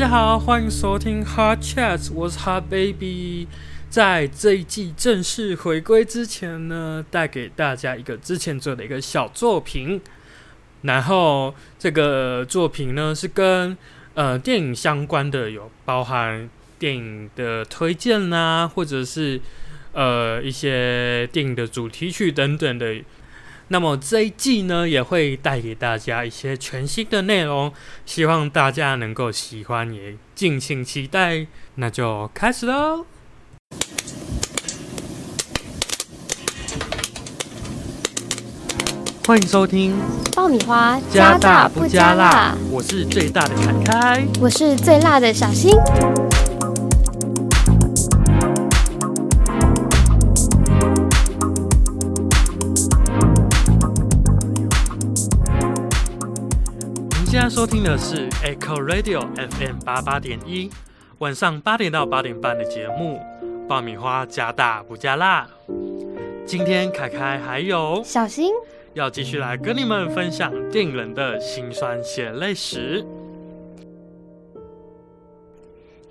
大家好，欢迎收听 Hard Chats，我是 Hard Baby。在这一季正式回归之前呢，带给大家一个之前做的一个小作品。然后这个作品呢是跟呃电影相关的，有包含电影的推荐啦，或者是呃一些电影的主题曲等等的。那么这一季呢，也会带给大家一些全新的内容，希望大家能够喜欢，也敬请期待。那就开始喽！欢迎收听爆米花加大不加辣，我是最大的凯凯，我是最辣的小新。收听的是 Echo Radio FM 八八点一，晚上八点到八点半的节目《爆米花加大不加辣》。今天凯凯还有小新要继续来跟你们分享电影人的辛酸血泪史。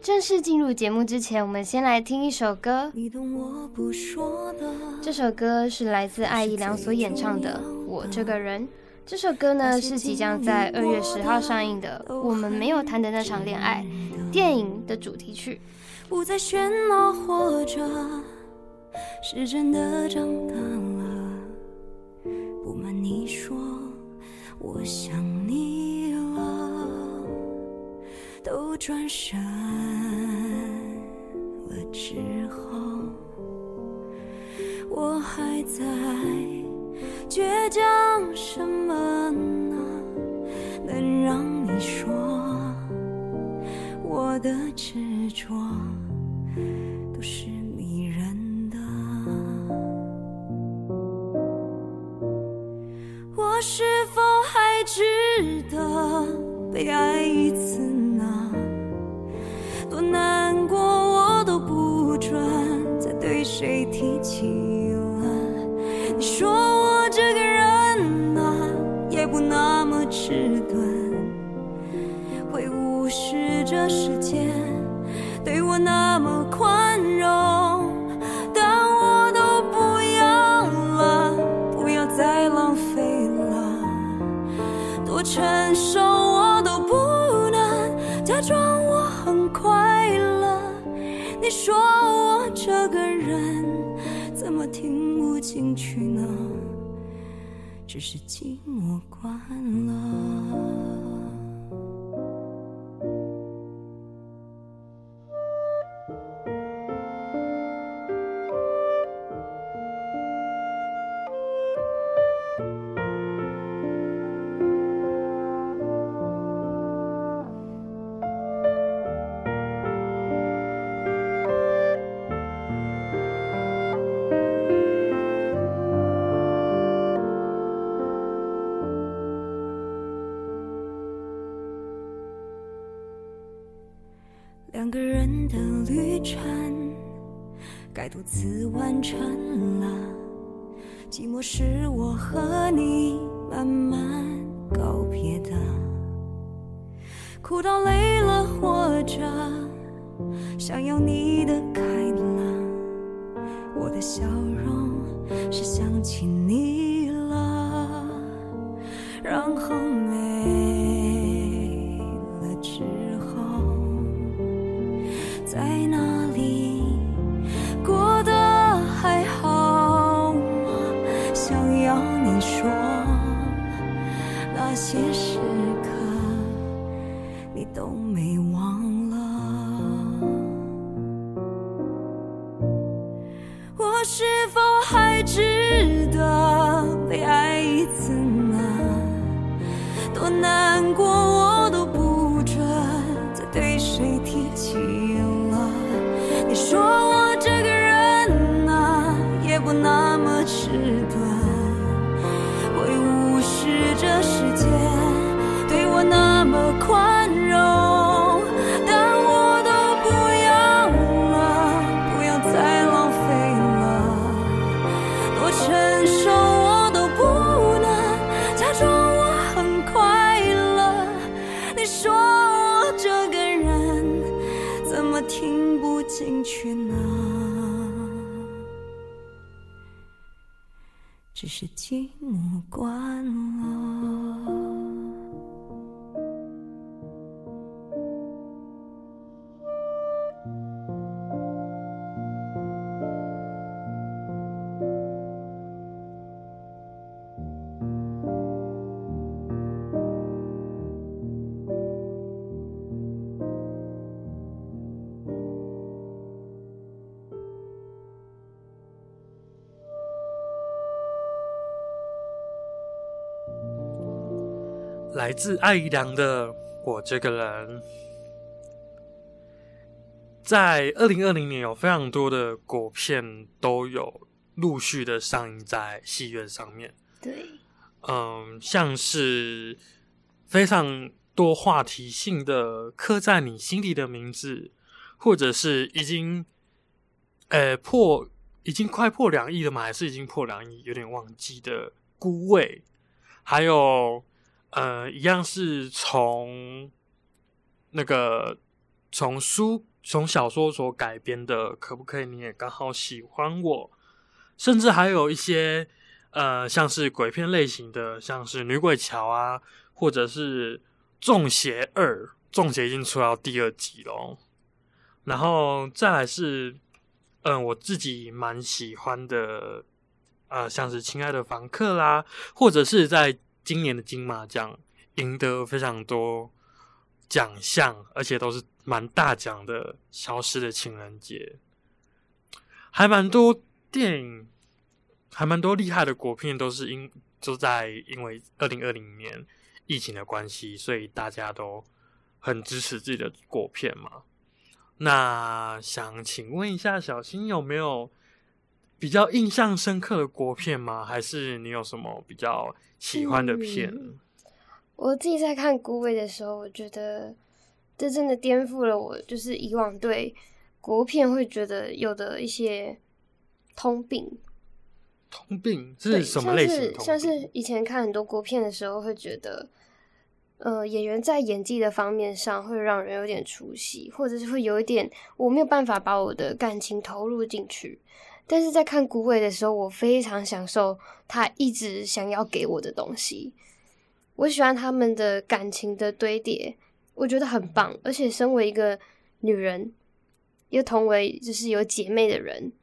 正式进入节目之前，我们先来听一首歌。你懂我不说的。这首歌是来自艾怡良所演唱的《我这个人》。这首歌呢是即将在二月十号上映的《我们没有谈的那场恋爱》电影的主题曲。不再喧闹，活着是真的长大了。不瞒你说，我想你了。都转身了之后，我还在。倔强什么的执着。太浪费了，多成熟我都不能假装我很快乐。你说我这个人怎么听不进去呢？只是寂寞惯了。寂寞是我和你慢慢告别的，哭到累了，或者想要你的开朗。我的笑容是想起你那么迟钝，会无视这世界对我那么宽容，但我都不要了，不要再浪费了，多承受我都不能，假装我很快乐，你说我这个人怎么听不进去呢？寂寞关我。来自艾怡良的《我这个人》，在二零二零年有非常多的国片都有陆续的上映在戏院上面。对，嗯，像是非常多话题性的刻在你心里的名字，或者是已经呃破已经快破两亿了嘛？还是已经破两亿？有点忘记的《孤味》，还有。呃，一样是从那个从书从小说所改编的，可不可以？你也刚好喜欢我，甚至还有一些呃，像是鬼片类型的，像是《女鬼桥》啊，或者是《中邪二》，《中邪》已经出到第二集了。然后再来是，嗯，我自己蛮喜欢的，呃，像是《亲爱的房客》啦，或者是在。今年的金马奖赢得非常多奖项，而且都是蛮大奖的。消失的情人节，还蛮多电影，还蛮多厉害的国片，都是因都在因为二零二零年疫情的关系，所以大家都很支持自己的国片嘛。那想请问一下，小新有没有比较印象深刻的国片吗？还是你有什么比较？喜欢的片，我自己在看《孤味》的时候，我觉得这真的颠覆了我，就是以往对国片会觉得有的一些通病。通病是什么类型？像是以前看很多国片的时候，会觉得，呃，演员在演技的方面上会让人有点出戏，或者是会有一点我没有办法把我的感情投入进去。但是在看《古伟》的时候，我非常享受他一直想要给我的东西。我喜欢他们的感情的堆叠，我觉得很棒。而且身为一个女人，又同为就是有姐妹的人，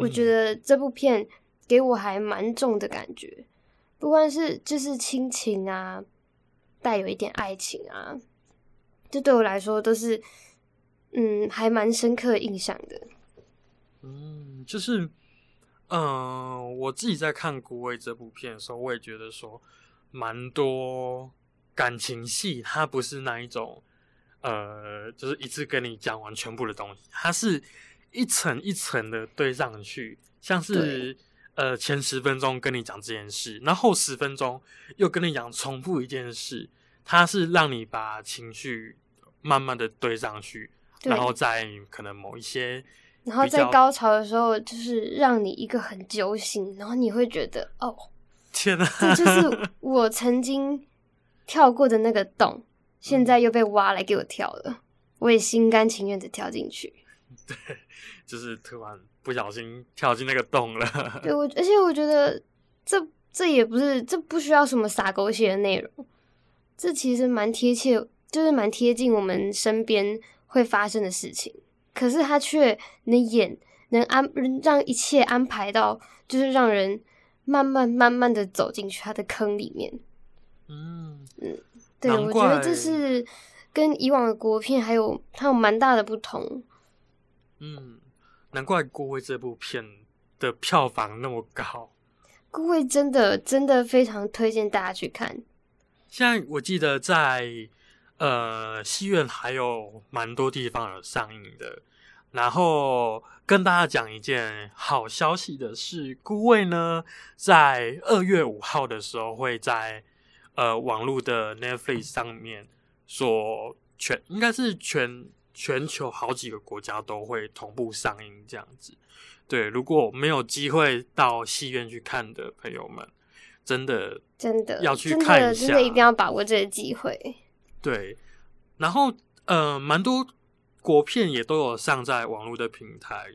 我觉得这部片给我还蛮重的感觉。不管是就是亲情啊，带有一点爱情啊，这对我来说都是嗯还蛮深刻印象的。嗯，就是，嗯，我自己在看《孤味》这部片的时候，我也觉得说，蛮多感情戏，它不是那一种，呃，就是一次跟你讲完全部的东西，它是一层一层的堆上去，像是，呃，前十分钟跟你讲这件事，然后十分钟又跟你讲重复一件事，它是让你把情绪慢慢的堆上去，然后在可能某一些。然后在高潮的时候，就是让你一个很揪心，然后你会觉得哦，天哪，这就是 我曾经跳过的那个洞，现在又被挖来给我跳了，我也心甘情愿的跳进去。对，就是突然不小心跳进那个洞了。对，我而且我觉得这这也不是，这不需要什么撒狗血的内容，这其实蛮贴切，就是蛮贴近我们身边会发生的事情。可是他却能演，能安让一切安排到，就是让人慢慢慢慢的走进去他的坑里面。嗯嗯，对，我觉得这是跟以往的国片还有还有蛮大的不同。嗯，难怪《孤味》这部片的票房那么高。《孤味》真的真的非常推荐大家去看。现在我记得在。呃，戏院还有蛮多地方有上映的。然后跟大家讲一件好消息的是，《孤味》呢，在二月五号的时候会在呃网络的 Netflix 上面，所全应该是全全球好几个国家都会同步上映这样子。对，如果没有机会到戏院去看的朋友们，真的真的要去看一下，真的一定要把握这个机会。对，然后呃，蛮多国片也都有上在网络的平台，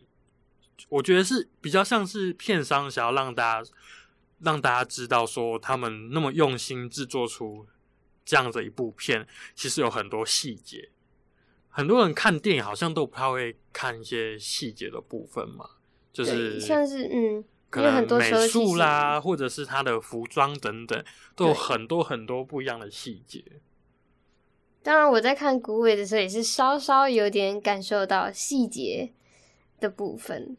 我觉得是比较像是片商想要让大家让大家知道说他们那么用心制作出这样的一部片，其实有很多细节。很多人看电影好像都不太会看一些细节的部分嘛，就是像是嗯，可能美术啦，或者是他的服装等等，都有很多很多不一样的细节。当然我在看古伟的时候也是稍稍有点感受到细节的部分，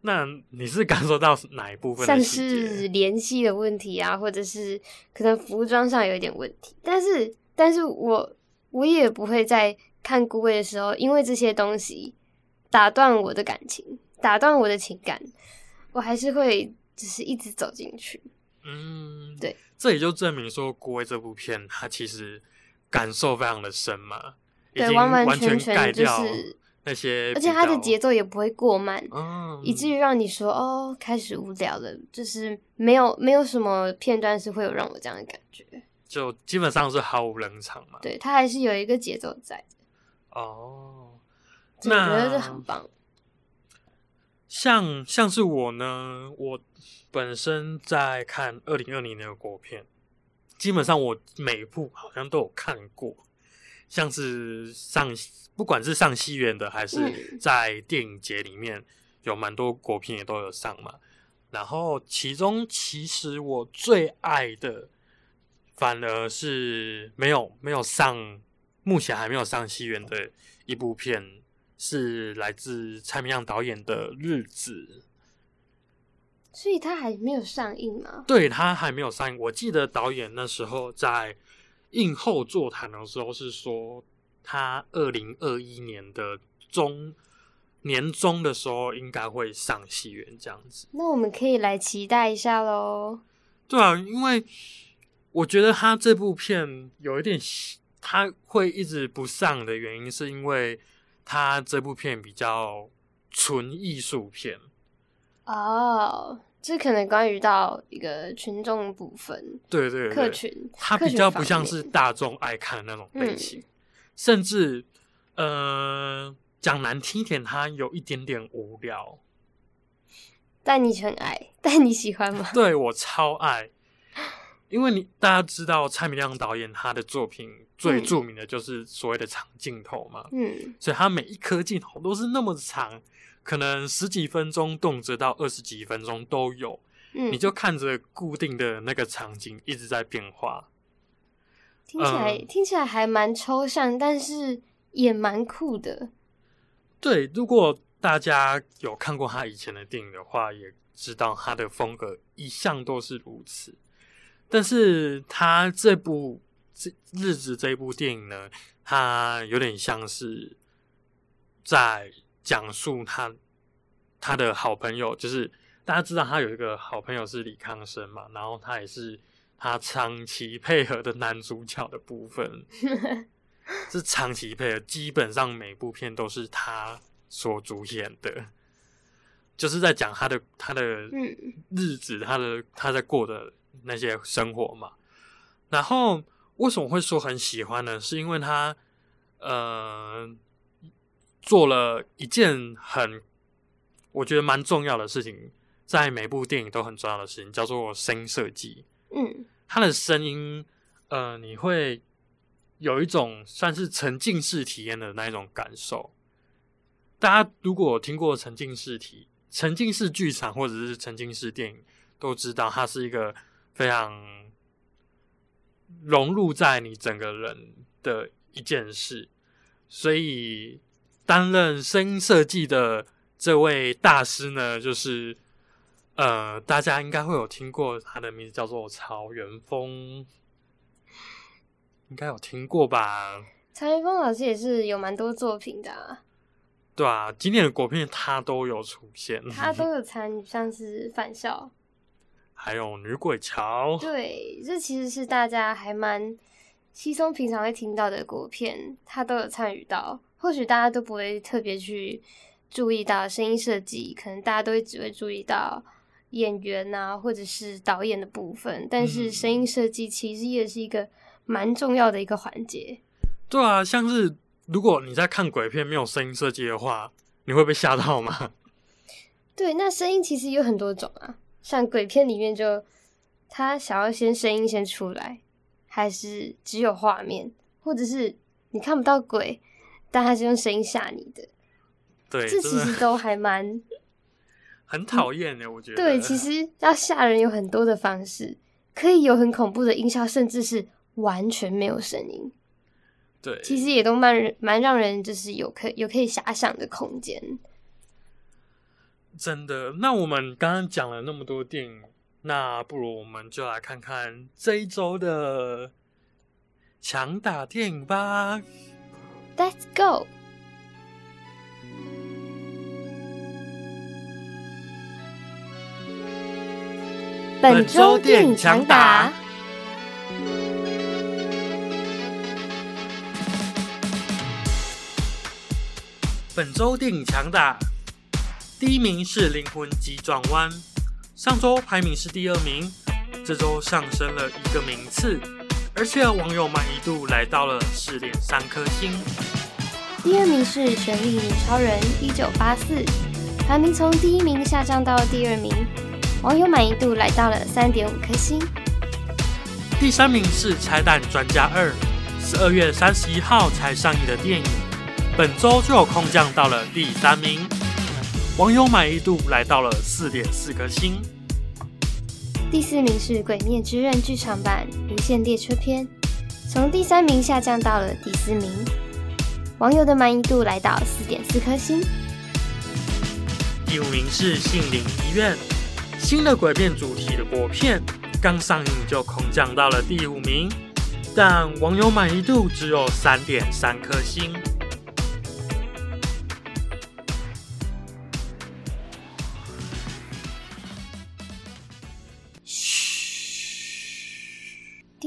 那你是感受到哪一部分像？是联系的问题啊，或者是可能服装上有一点问题，但是但是我我也不会在看孤味的时候，因为这些东西打断我的感情，打断我的情感，我还是会只是一直走进去。嗯，对，这也就证明说，《孤味》这部片它其实感受非常的深嘛，已对，经完完完全全就是，那些，而且它的节奏也不会过慢，嗯，以至于让你说哦，开始无聊了，就是没有没有什么片段是会有让我这样的感觉。就基本上是毫无冷场嘛。对，它还是有一个节奏在的，哦，这我觉得那是很棒。像像是我呢，我本身在看二零二零年的国片，基本上我每一部好像都有看过，像是上不管是上戏院的，还是嗯在电影节里面有蛮多国片也都有上嘛。然后其中其实我最爱的，反而是没有没有上，目前还没有上戏院的一部片，是来自蔡明亮导演的《日子》。所以他还没有上映吗？对他还没有上映。我记得导演那时候在映后座谈的时候是说，他二零二一年的中年中的时候应该会上戏院这样子。那我们可以来期待一下喽。对啊，因为我觉得他这部片有一点，他会一直不上的原因，是因为他这部片比较纯艺术片。哦，这可能关于到一个群众部分，对对对，客群，它客群方比较不像是大众爱看的那种类嗯型，甚至呃讲难听一点，它有一点点无聊。但你很爱，但你喜欢吗？对我超爱，因为你大家知道蔡明亮导演他的作品最嗯著名的就是所谓的长镜头嘛，嗯，所以他每一颗镜头都是那么长，可能十几分钟，动辄到二十几分钟都有。嗯，你就看着固定的那个场景一直在变化。听起来、嗯听起来还蛮抽象，但是也蛮酷的。对，如果大家有看过他以前的电影的话，也知道他的风格一向都是如此。但是他这部这日子这一部电影呢，他有点像是在讲述他他的好朋友，就是大家知道他有一个好朋友是李康生嘛，然后他也是他长期配合的男主角的部分。是长期配合，基本上每部片都是他所主演的，就是在讲他的他的嗯日子，他的他在过的那些生活嘛。然后为什么会说很喜欢呢？是因为他呃做了一件很我觉得蛮重要的事情，在每部电影都很重要的事情，叫做声音设计。嗯他的声音，呃，你会有一种算是沉浸式体验的那一种感受。大家如果听过沉浸式体、沉浸式剧场或者是沉浸式电影，都知道它是一个非常融入在你整个人的一件事。所以，担任声音设计的这位大师呢，就是呃，大家应该会有听过他的名字叫做曹元峰，应该有听过吧？曹元峰老师也是有蛮多作品的、啊，对啊，今年的国片他都有出现，他都有参与，像是返校。还有女鬼桥，对，这其实是大家还蛮稀松平常会听到的国片，他都有参与到。或许大家都不会特别去注意到声音设计，可能大家都会只会注意到演员啊，或者是导演的部分。但是嗯声音设计其实也是一个蛮重要的一个环节。对啊，像是如果你在看鬼片没有声音设计的话，你会被吓到吗？对，那声音其实有很多种啊，像鬼片里面就他想要先声音先出来，还是只有画面，或者是你看不到鬼，但他是用声音吓你的？对，这其实都还蛮 很讨厌的，我觉得。对。其实要吓人有很多的方式，可以有很恐怖的音效，甚至是完全没有声音。对，其实也都蛮人蛮让人就是有可有可以遐想的空间。真的。那我们刚刚讲了那么多电影，那不如我们就来看看这一周的强打电影吧。Let's go！本周电影强打，本周电影强打，第一名是《灵魂急转弯》，上周排名是第二名，这周上升了一个名次，而且网友满意度来到了四点三颗星。第二名是《神力女超人》一九八四，排名从第一名下降到第二名，网友满意度来到了三点五颗星。第三名是《拆弹专家二》，十二月三十一号才上映的电影，本周就有空降到了第三名，网友满意度来到了四点四颗星。第四名是《鬼灭之刃》剧场版《无限列车篇》，从第三名下降到了第四名，网友的满意度来到四点四颗星。第五名是《杏林医院》，新的鬼片主题的国片，刚上映就空降到了第五名，但网友满意度只有三点三颗星。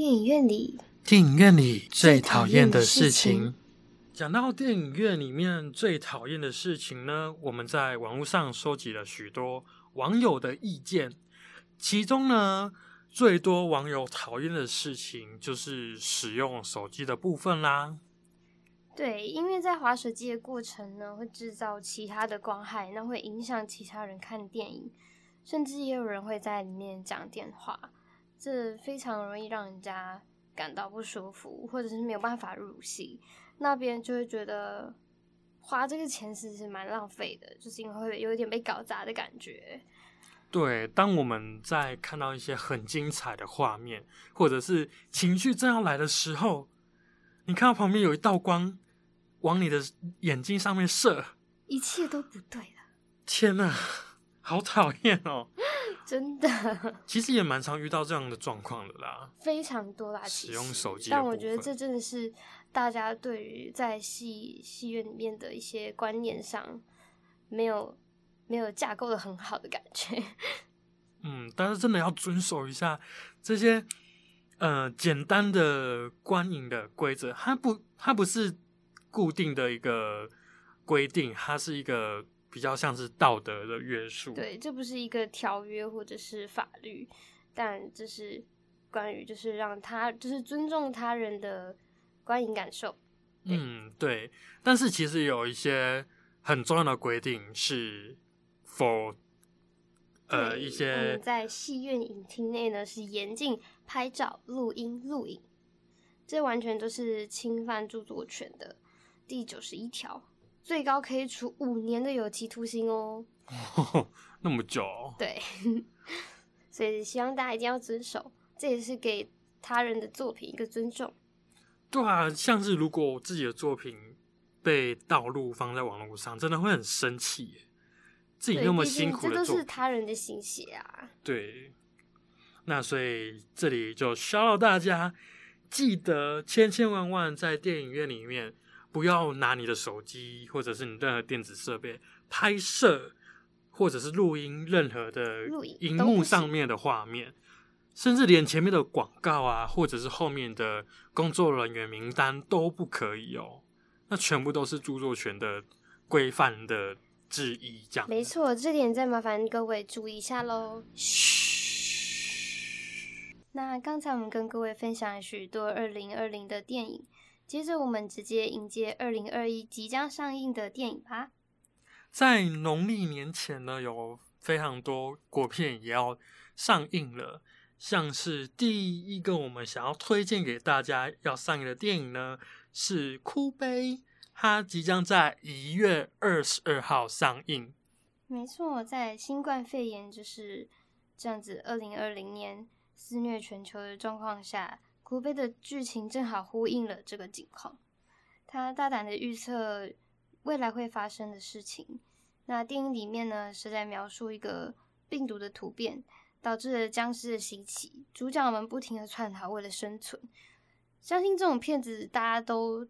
影院里，电影院里最讨讨厌的事事情情。讲到电影院里面最讨厌的事情呢，我们在网络上收集了许多网友的意见，其中呢，最多网友讨厌的事情就是使用手机的部分啦。对，因为在滑手机的过程呢，会制造其他的光害，那会影响其他人看电影，甚至也有人会在里面讲电话，这非常容易让人家感到不舒服，或者是没有办法入戏。那别人就会觉得花这个钱其实是蛮浪费的，就是因为会有一点被搞砸的感觉。对，当我们在看到一些很精彩的画面，或者是情绪正要来的时候，你看到旁边有一道光往你的眼睛上面射，一切都不对了，天呐，好讨厌哦！真的 其实也蛮常遇到这样的状况的啦。非常多啦。使用手机但我觉得这真的是大家对于在戏戏院里面的一些观念上没有没有架构的很好的感觉。嗯，但是真的要遵守一下这些呃简单的观影的规则，它不它不是固定的一个规定，它是一个比较像是道德的约束。对，这不是一个条约或者是法律，但这是关于就是让他就是尊重他人的观影感受。嗯，对。但是其实有一些很重要的规定是 for 呃一些们在戏院影厅内呢是严禁拍照、录音、录影，这完全都是侵犯著作权的第九十一条，最高可以处五年的有期徒刑哦。那么久哦、对，所以希望大家一定要遵守，这也是给他人的作品一个尊重。对啊，像是如果我自己的作品被盗录放在网络上，真的会很生气耶。自己，那么辛苦这都是他人的心血啊。对。那所以这里就需要大家记得，千千万万在电影院里面不要拿你的手机或者是你任何电子设备拍摄或者是录音任何的荧幕上面的画面，甚至连前面的广告啊，或者是后面的工作人员名单都不可以哦。那全部都是著作权的规范的之一，这样。没错，这点再麻烦各位注意一下喽。那刚才我们跟各位分享了许多二零二零的电影，接着我们直接迎接二零二一即将上映的电影吧。在农历年前呢，有非常多国片也要上映了。像是第一个我们想要推荐给大家要上映的电影呢，是《哭悲》，它即将在一月二十二号上映。没错，在新冠肺炎就是这样子，二零二零年肆虐全球的状况下，《哭悲》的剧情正好呼应了这个情况。他大胆的预测未来会发生的事情。那电影里面呢，是在描述一个病毒的突变。导致了僵尸的兴起，主角们不停的窜逃，为了生存。相信这种片子大家都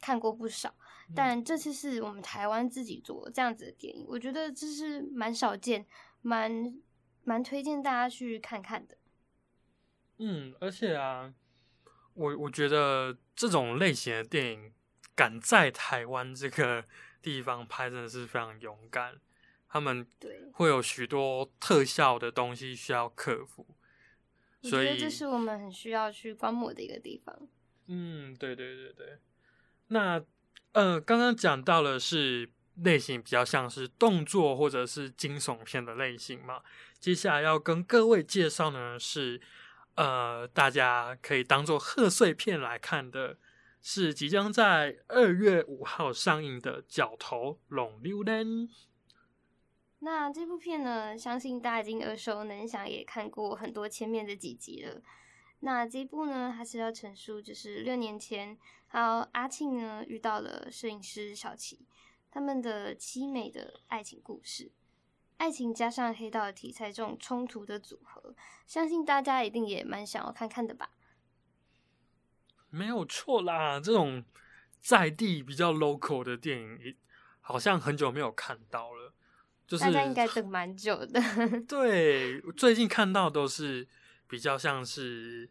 看过不少，但这次是我们台湾自己做这样子的电影，我觉得这是蛮少见，蛮蛮推荐大家去看看的。嗯，而且啊，我我觉得这种类型的电影敢在台湾这个 地方拍，真的是非常勇敢。他们会有许多特效的东西需要克服，所以这是我们很需要去观摩的一个地方。嗯，对对对对。那呃，刚刚讲到了是类型比较像是动作或者是惊悚片的类型嘛，接下来要跟各位介绍呢是呃，大家可以当做贺岁片来看的，是即将在二月五号上映的《角头龙溜人》。那这部片呢，相信大家已经耳熟能详，也看过很多前面的几集了。那这一部呢，还是要陈述，就是六年前，还有阿庆呢遇到了摄影师小齐，他们的凄美的爱情故事，爱情加上黑道的题材这种冲突的组合，相信大家一定也蛮想要看看的吧？没有错啦，这种在地比较 local 的电影，好像很久没有看到了。就是大家应该等蛮久的。对，最近看到都是比较像是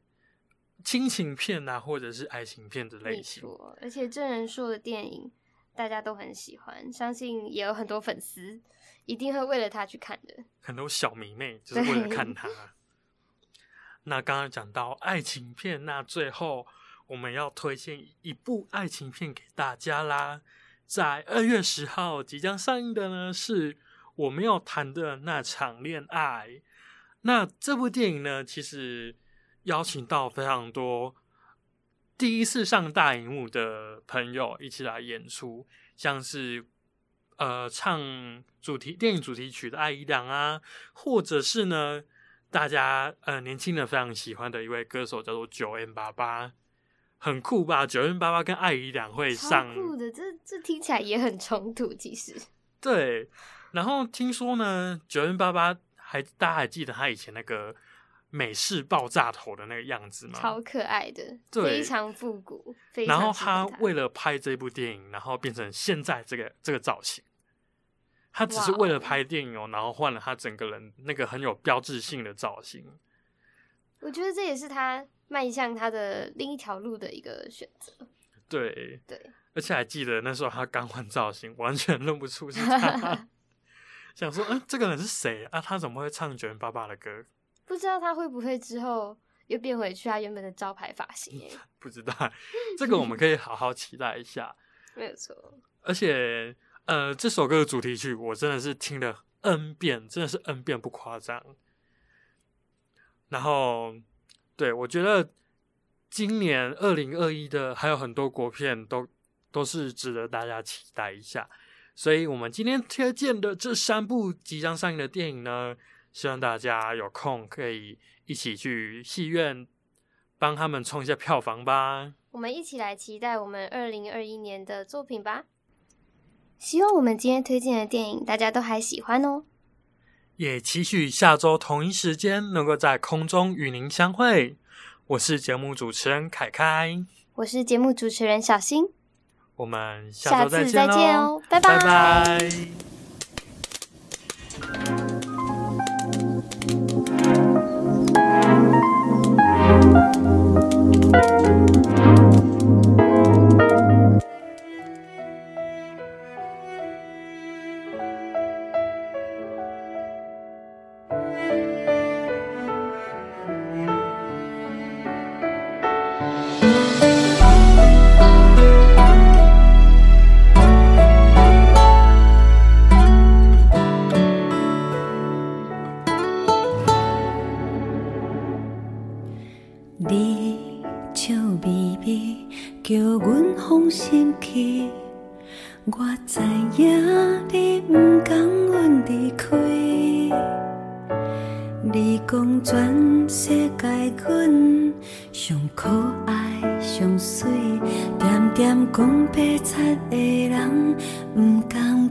亲情片啊，或者是爱情片的类型。而且真人秀的电影大家都很喜欢，相信也有很多粉丝一定会为了他去看的。很多小迷妹就是为了看他。那刚刚讲到爱情片，那最后我们要推荐一部爱情片给大家啦。在二月十号即将上映的呢是。我们要谈的那场恋爱，那这部电影呢，其实邀请到非常多第一次上大荧幕的朋友一起来演出，像是呃唱主题电影主题曲的艾怡良啊，或者是呢大家呃年轻人非常喜欢的一位歌手叫做九 N 八八，很酷吧？九 N 八八跟艾怡良会上，酷的，这这听起来也很冲突，其实对。然后听说呢，九零八八还大家还记得他以前那个美式爆炸头的那个样子吗？超可爱的，非常复古。然后他为了拍这部电影，然后变成现在这个这个造型。他只是为了拍电影哦，然后换了他整个人那个很有标志性的造型。我觉得这也是他迈向他的另一条路的一个选择。对对，而且还记得那时候他刚换造型，完全认不出是 他。想说，嗯，这个人是谁啊？他怎么会唱九零八八的歌？不知道他会不会之后又变回去他原本的招牌发型？不知道，这个我们可以好好期待一下。没有错。而且，呃，这首歌的主题曲我真的是听了 N 遍，真的是 N 遍不夸张。然后，对我觉得今年二零二一的还有很多国片都都是值得大家期待一下。所以，我们今天推荐的这三部即将上映的电影呢，希望大家有空可以一起去戏院帮他们冲一下票房吧。我们一起来期待我们二零二一年的作品吧。希望我们今天推荐的电影大家都还喜欢哦。也期许下周同一时间能够在空中与您相会。我是节目主持人凯凯，我是节目主持人小新。我们下周再见喽，拜拜。心去，我知影你不甘阮离开。你讲全世界阮上可爱、上水，点点讲白贼的人，甘。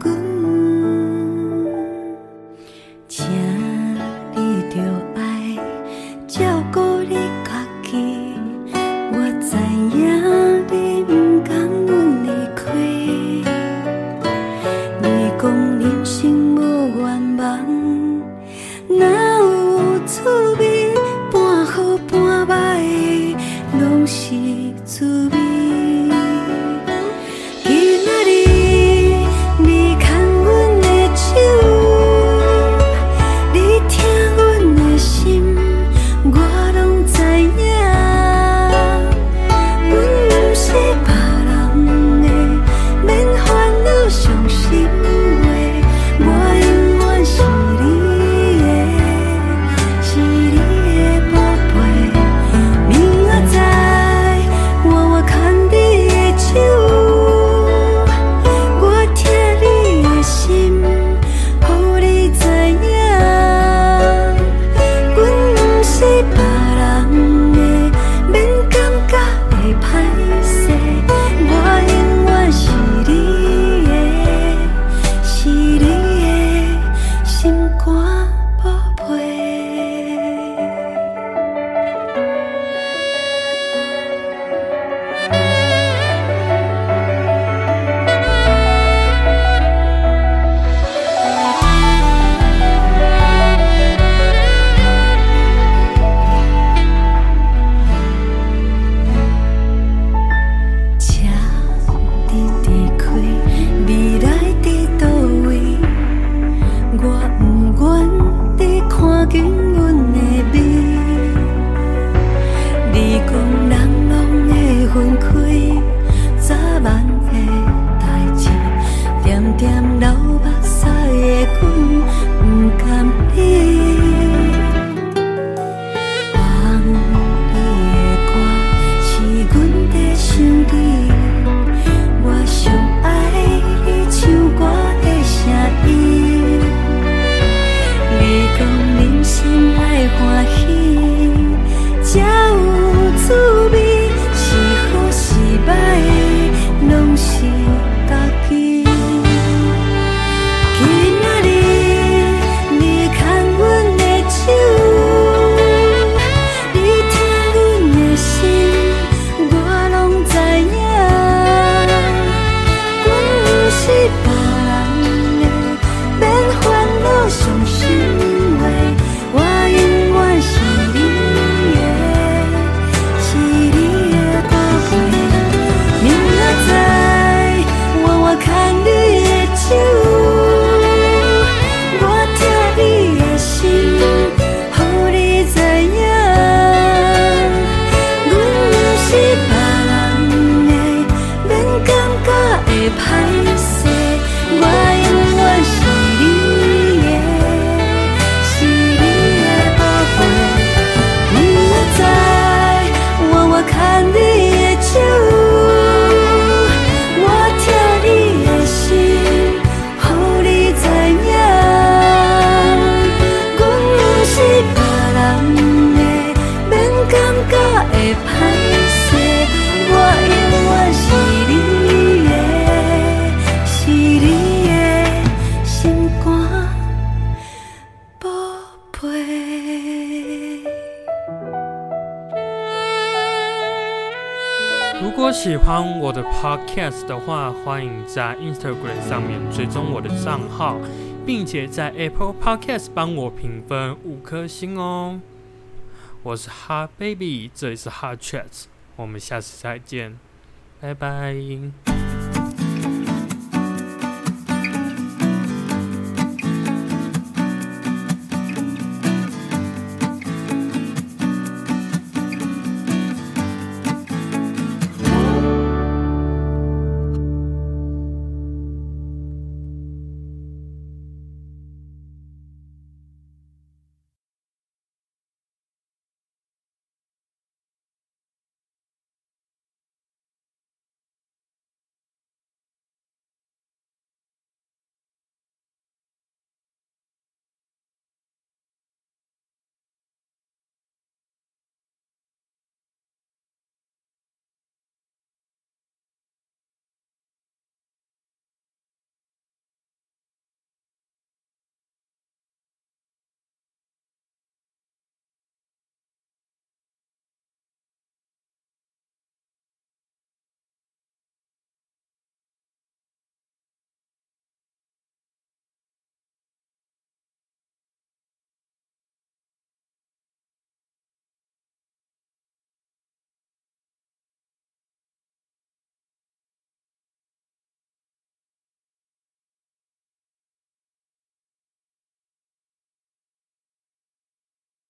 如果喜欢我的 podcast 的话，欢迎在 Instagram 上面追踪我的账号，并且在 Apple Podcast 帮我评分五颗星哦。我是哈 baby 这里是哈 chats 我们下次再见拜拜。